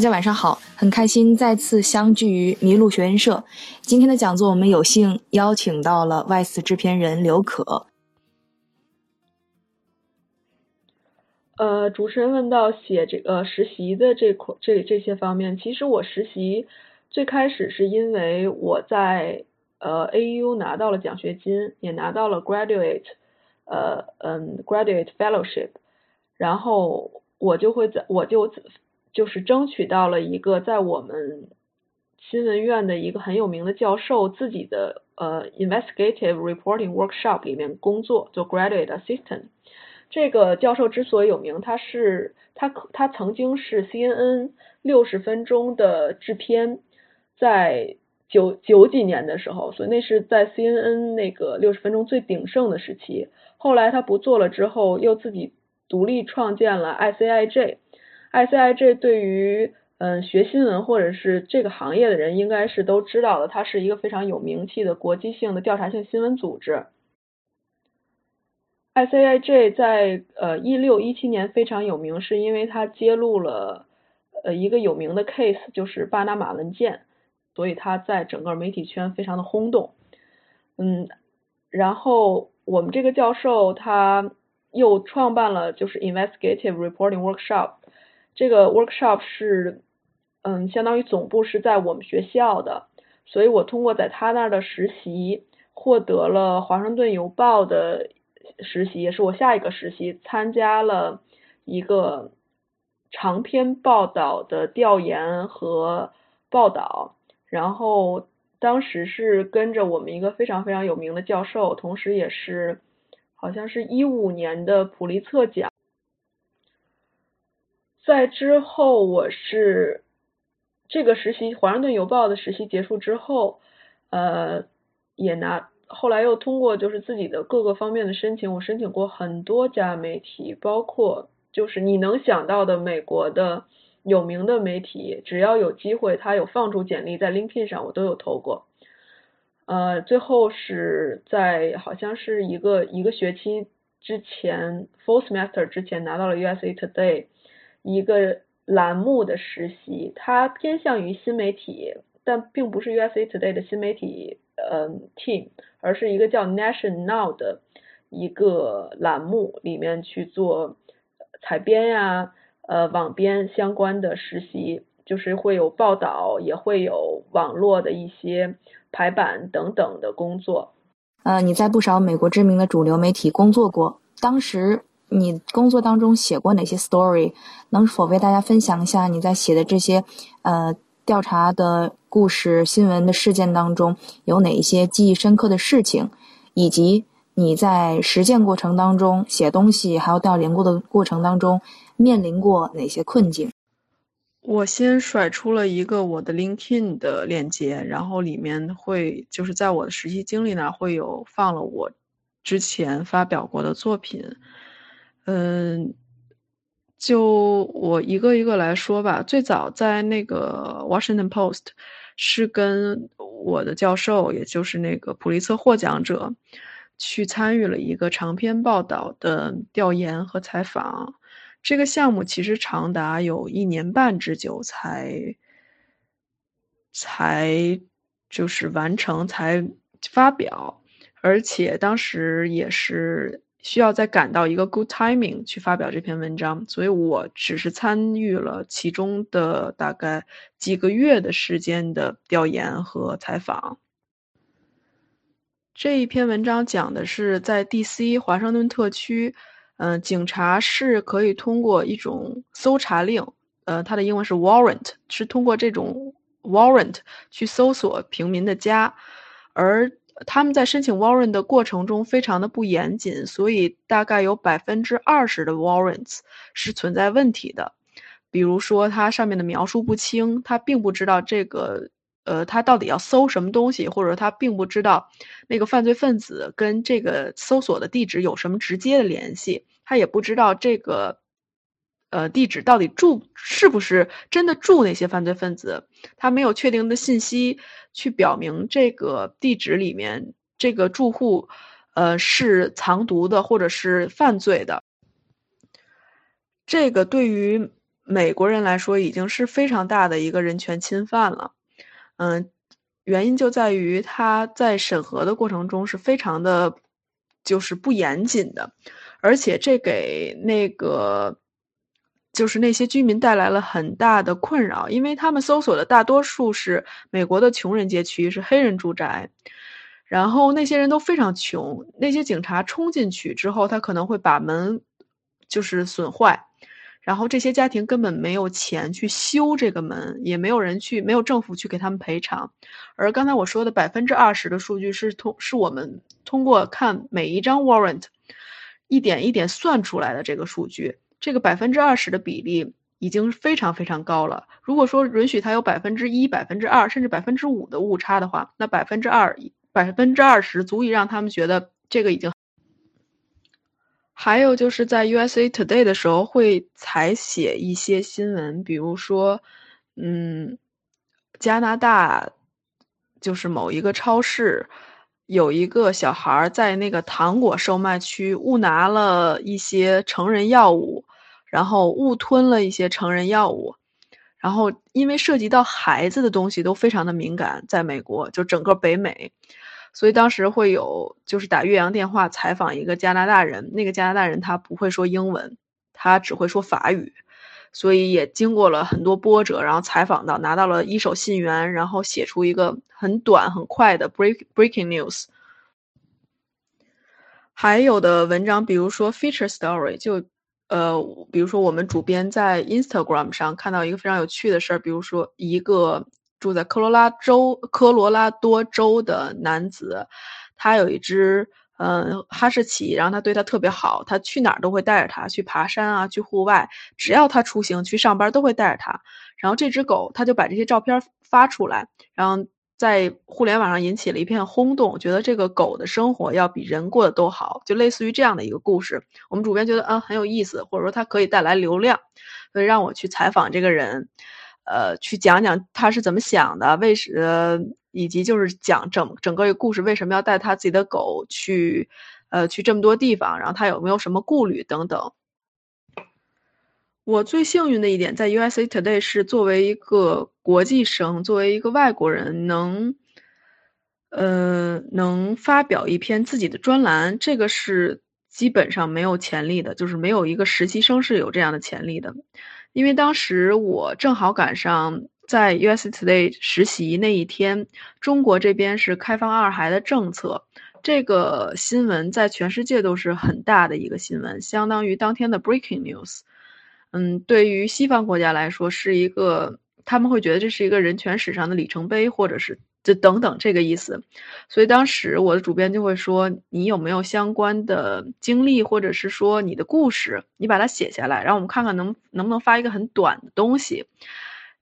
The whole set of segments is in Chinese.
大家晚上好，很开心再次相聚于麋鹿学院社。今天的讲座，我们有幸邀请到了外事制片人刘可。呃，主持人问到写这个实习的这块这这些方面，其实我实习最开始是因为我在呃 AU 拿到了奖学金，也拿到了 graduate 呃嗯 graduate fellowship，然后我就会在我就。就是争取到了一个在我们新闻院的一个很有名的教授自己的呃 investigative reporting workshop 里面工作做 graduate assistant。这个教授之所以有名，他是他他曾经是 CNN 六十分钟的制片，在九九几年的时候，所以那是在 CNN 那个六十分钟最鼎盛的时期。后来他不做了之后，又自己独立创建了 ICIJ。ICIJ 对于嗯学新闻或者是这个行业的人应该是都知道的，它是一个非常有名气的国际性的调查性新闻组织。ICIJ 在呃一六一七年非常有名，是因为它揭露了呃一个有名的 case，就是巴拿马文件，所以它在整个媒体圈非常的轰动。嗯，然后我们这个教授他又创办了就是 investigative reporting workshop。这个 workshop 是，嗯，相当于总部是在我们学校的，所以我通过在他那儿的实习，获得了华盛顿邮报的实习，也是我下一个实习，参加了一个长篇报道的调研和报道，然后当时是跟着我们一个非常非常有名的教授，同时也是好像是一五年的普利策奖。在之后，我是这个实习，华盛顿邮报的实习结束之后，呃，也拿后来又通过就是自己的各个方面的申请，我申请过很多家媒体，包括就是你能想到的美国的有名的媒体，只要有机会，他有放出简历在 LinkedIn 上，我都有投过。呃，最后是在好像是一个一个学期之前，Fall Semester 之前拿到了 USA Today。一个栏目的实习，它偏向于新媒体，但并不是 USA Today 的新媒体呃 team，而是一个叫 Nation Now 的一个栏目里面去做采编呀、呃网编相关的实习，就是会有报道，也会有网络的一些排版等等的工作。呃，你在不少美国知名的主流媒体工作过，当时。你工作当中写过哪些 story？能否为大家分享一下你在写的这些呃调查的故事、新闻的事件当中有哪一些记忆深刻的事情，以及你在实践过程当中写东西还有调研过的过程当中面临过哪些困境？我先甩出了一个我的 LinkedIn 的链接，然后里面会就是在我的实习经历那会有放了我之前发表过的作品。嗯，就我一个一个来说吧。最早在那个 Washington Post，是跟我的教授，也就是那个普利策获奖者，去参与了一个长篇报道的调研和采访。这个项目其实长达有一年半之久才才就是完成才发表，而且当时也是。需要再赶到一个 good timing 去发表这篇文章，所以我只是参与了其中的大概几个月的时间的调研和采访。这一篇文章讲的是在 D.C. 华盛顿特区，嗯，警察是可以通过一种搜查令，呃，它的英文是 warrant，是通过这种 warrant 去搜索平民的家，而。他们在申请 warrant 的过程中非常的不严谨，所以大概有百分之二十的 warrants 是存在问题的。比如说，它上面的描述不清，他并不知道这个，呃，他到底要搜什么东西，或者他并不知道那个犯罪分子跟这个搜索的地址有什么直接的联系，他也不知道这个，呃，地址到底住是不是真的住那些犯罪分子，他没有确定的信息。去表明这个地址里面这个住户，呃，是藏毒的或者是犯罪的。这个对于美国人来说，已经是非常大的一个人权侵犯了。嗯，原因就在于他在审核的过程中是非常的，就是不严谨的，而且这给那个就是那些居民带来了很大的困扰，因为他们搜索的大多数是美国的穷人街区，是黑人住宅。然后那些人都非常穷，那些警察冲进去之后，他可能会把门就是损坏，然后这些家庭根本没有钱去修这个门，也没有人去，没有政府去给他们赔偿。而刚才我说的百分之二十的数据是通，是我们通过看每一张 warrant 一点一点算出来的这个数据，这个百分之二十的比例已经非常非常高了。如果说允许它有百分之一、百分之二，甚至百分之五的误差的话，那百分之二。百分之二十足以让他们觉得这个已经。还有就是在 USA Today 的时候会采写一些新闻，比如说，嗯，加拿大就是某一个超市有一个小孩在那个糖果售卖区误拿了一些成人药物，然后误吞了一些成人药物，然后因为涉及到孩子的东西都非常的敏感，在美国就整个北美。所以当时会有就是打越洋电话采访一个加拿大人，那个加拿大人他不会说英文，他只会说法语，所以也经过了很多波折，然后采访到拿到了一手信源，然后写出一个很短很快的 break breaking news。还有的文章，比如说 feature story，就呃，比如说我们主编在 Instagram 上看到一个非常有趣的事儿，比如说一个。住在科罗拉州科罗拉多州的男子，他有一只嗯哈士奇，然后他对他特别好，他去哪儿都会带着他去爬山啊，去户外，只要他出行去上班都会带着他。然后这只狗他就把这些照片发出来，然后在互联网上引起了一片轰动，觉得这个狗的生活要比人过得都好，就类似于这样的一个故事。我们主编觉得嗯很有意思，或者说它可以带来流量，所以让我去采访这个人。呃，去讲讲他是怎么想的，为什以及就是讲整整个一个故事，为什么要带他自己的狗去，呃，去这么多地方，然后他有没有什么顾虑等等。我最幸运的一点在 USA Today 是作为一个国际生，作为一个外国人，能，呃，能发表一篇自己的专栏，这个是基本上没有潜力的，就是没有一个实习生是有这样的潜力的。因为当时我正好赶上在 US Today 实习那一天，中国这边是开放二孩的政策，这个新闻在全世界都是很大的一个新闻，相当于当天的 breaking news。嗯，对于西方国家来说，是一个他们会觉得这是一个人权史上的里程碑，或者是。就等等这个意思，所以当时我的主编就会说：“你有没有相关的经历，或者是说你的故事，你把它写下来，让我们看看能能不能发一个很短的东西。”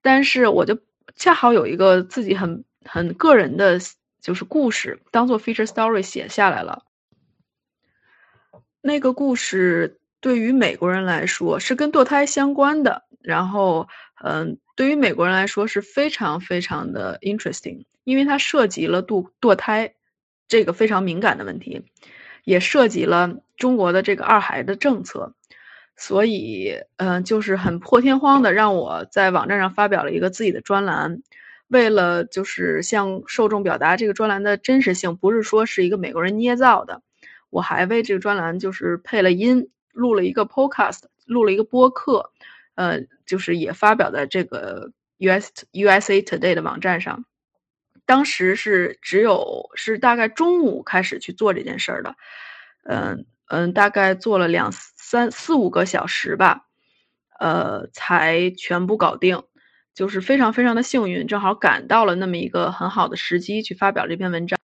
但是我就恰好有一个自己很很个人的，就是故事，当做 feature story 写下来了。那个故事对于美国人来说是跟堕胎相关的，然后嗯，对于美国人来说是非常非常的 interesting。因为它涉及了堕堕胎这个非常敏感的问题，也涉及了中国的这个二孩的政策，所以嗯，就是很破天荒的让我在网站上发表了一个自己的专栏。为了就是向受众表达这个专栏的真实性，不是说是一个美国人捏造的，我还为这个专栏就是配了音，录了一个 podcast，录了一个播客，呃，就是也发表在这个 US USA Today 的网站上。当时是只有是大概中午开始去做这件事儿的，嗯嗯，大概做了两三四五个小时吧，呃，才全部搞定，就是非常非常的幸运，正好赶到了那么一个很好的时机去发表这篇文章。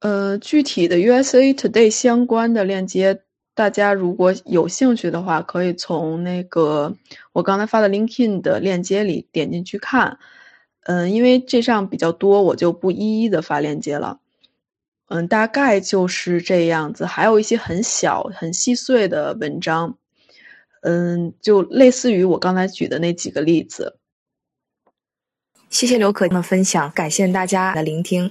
呃，具体的 USA Today 相关的链接，大家如果有兴趣的话，可以从那个我刚才发的 LinkedIn 的链接里点进去看。嗯，因为这上比较多，我就不一一的发链接了。嗯，大概就是这样子，还有一些很小、很细碎的文章。嗯，就类似于我刚才举的那几个例子。谢谢刘可的分享，感谢大家的聆听。